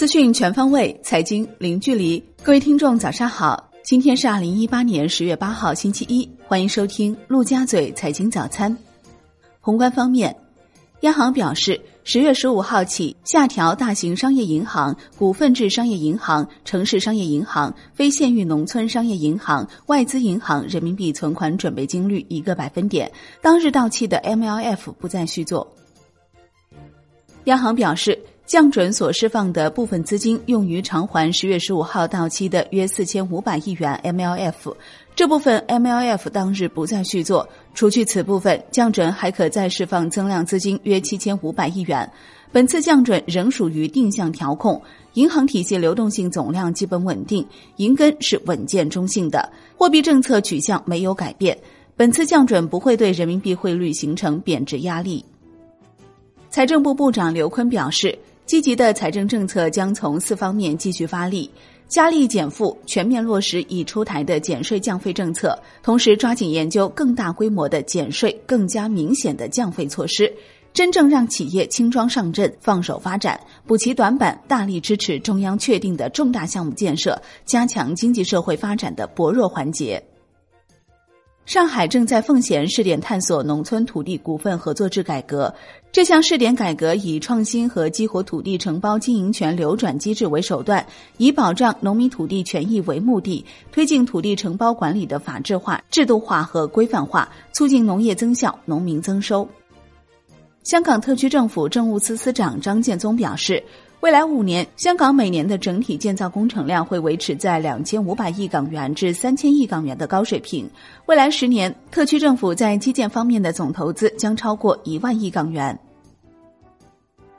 资讯全方位，财经零距离。各位听众，早上好！今天是二零一八年十月八号，星期一。欢迎收听陆家嘴财经早餐。宏观方面，央行表示，十月十五号起下调大型商业银行、股份制商业银行、城市商业银行、非县域农村商业银行、外资银行人民币存款准备金率一个百分点，当日到期的 MLF 不再续作。央行表示。降准所释放的部分资金用于偿还十月十五号到期的约四千五百亿元 MLF，这部分 MLF 当日不再续作。除去此部分，降准还可再释放增量资金约七千五百亿元。本次降准仍属于定向调控，银行体系流动性总量基本稳定，银根是稳健中性的，货币政策取向没有改变。本次降准不会对人民币汇率形成贬值压力。财政部部长刘昆表示。积极的财政政策将从四方面继续发力：加力减负，全面落实已出台的减税降费政策，同时抓紧研究更大规模的减税、更加明显的降费措施，真正让企业轻装上阵、放手发展，补齐短板，大力支持中央确定的重大项目建设，加强经济社会发展的薄弱环节。上海正在奉贤试点探索农村土地股份合作制改革。这项试点改革以创新和激活土地承包经营权流转机制为手段，以保障农民土地权益为目的，推进土地承包管理的法治化、制度化和规范化，促进农业增效、农民增收。香港特区政府政务司司长张建宗表示。未来五年，香港每年的整体建造工程量会维持在两千五百亿港元至三千亿港元的高水平。未来十年，特区政府在基建方面的总投资将超过一万亿港元。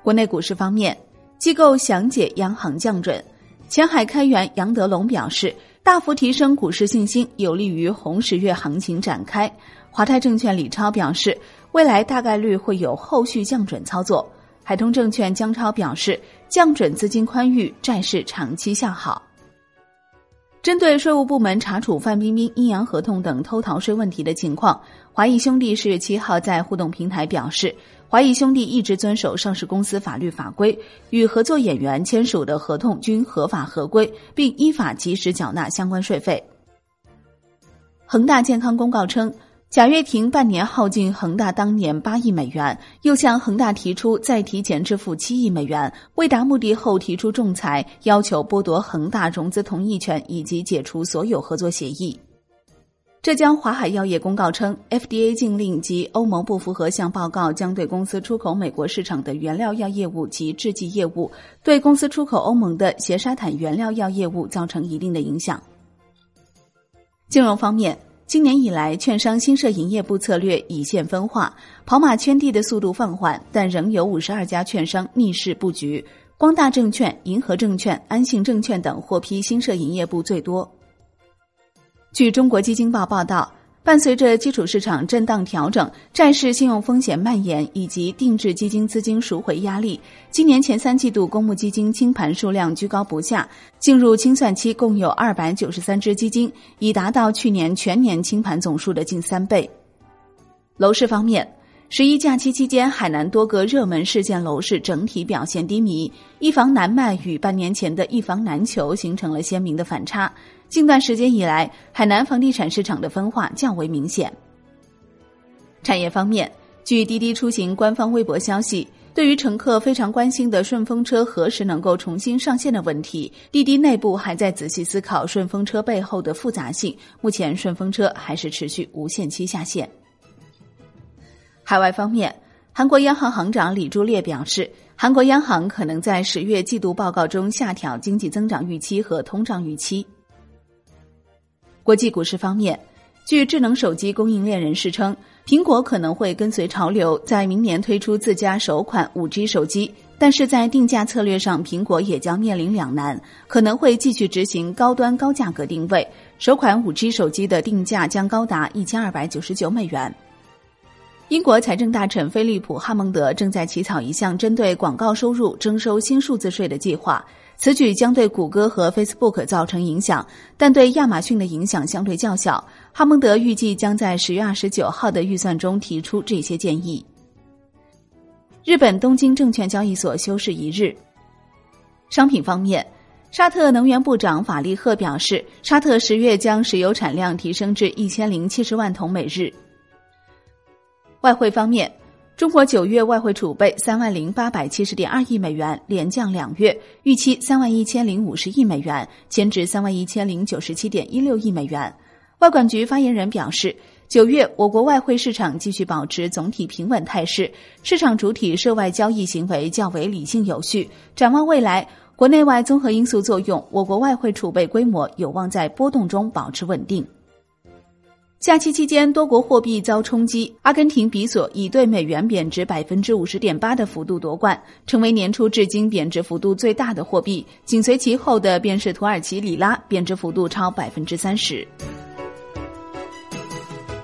国内股市方面，机构详解央行降准，前海开源杨德龙表示，大幅提升股市信心，有利于红十月行情展开。华泰证券李超表示，未来大概率会有后续降准操作。海通证券姜超表示，降准资金宽裕，债市长期向好。针对税务部门查处范冰冰阴阳合同等偷逃税问题的情况，华谊兄弟十月七号在互动平台表示，华谊兄弟一直遵守上市公司法律法规，与合作演员签署的合同均合法合规，并依法及时缴纳相关税费。恒大健康公告称。贾跃亭半年耗尽恒大当年八亿美元，又向恒大提出再提前支付七亿美元，未达目的后提出仲裁，要求剥夺恒大融资同意权以及解除所有合作协议。浙江华海药业公告称，FDA 禁令及欧盟不符合项报告将对公司出口美国市场的原料药业务及制剂业务，对公司出口欧盟的斜沙坦原料药业务造成一定的影响。金融方面。今年以来，券商新设营业部策略已现分化，跑马圈地的速度放缓，但仍有五十二家券商逆势布局。光大证券、银河证券、安信证券等获批新设营业部最多。据中国基金报报道。伴随着基础市场震荡调整、债市信用风险蔓延以及定制基金资金赎回压力，今年前三季度公募基金清盘数量居高不下，进入清算期共有二百九十三只基金，已达到去年全年清盘总数的近三倍。楼市方面。十一假期期间，海南多个热门市县楼市整体表现低迷，一房难卖与半年前的一房难求形成了鲜明的反差。近段时间以来，海南房地产市场的分化较为明显。产业方面，据滴滴出行官方微博消息，对于乘客非常关心的顺风车何时能够重新上线的问题，滴滴内部还在仔细思考顺风车背后的复杂性。目前，顺风车还是持续无限期下线。海外方面，韩国央行行长李柱烈表示，韩国央行可能在十月季度报告中下调经济增长预期和通胀预期。国际股市方面，据智能手机供应链人士称，苹果可能会跟随潮流，在明年推出自家首款五 G 手机，但是在定价策略上，苹果也将面临两难，可能会继续执行高端高价格定位，首款五 G 手机的定价将高达一千二百九十九美元。英国财政大臣菲利普·哈蒙德正在起草一项针对广告收入征收新数字税的计划。此举将对谷歌和 Facebook 造成影响，但对亚马逊的影响相对较小。哈蒙德预计将在十月二十九号的预算中提出这些建议。日本东京证券交易所休市一日。商品方面，沙特能源部长法利赫表示，沙特十月将石油产量提升至一千零七十万桶每日。外汇方面。中国九月外汇储备三万零八百七十点二亿美元，连降两月，预期三万一千零五十亿美元，前值三万一千零九十七点一六亿美元。外管局发言人表示，九月我国外汇市场继续保持总体平稳态势，市场主体涉外交易行为较为理性有序。展望未来，国内外综合因素作用，我国外汇储备规模有望在波动中保持稳定。假期期间，多国货币遭冲击。阿根廷比索以对美元贬值百分之五十点八的幅度夺冠，成为年初至今贬值幅度最大的货币。紧随其后的便是土耳其里拉，贬值幅度超百分之三十。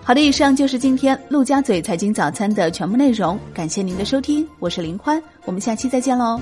好的，以上就是今天陆家嘴财经早餐的全部内容。感谢您的收听，我是林欢，我们下期再见喽。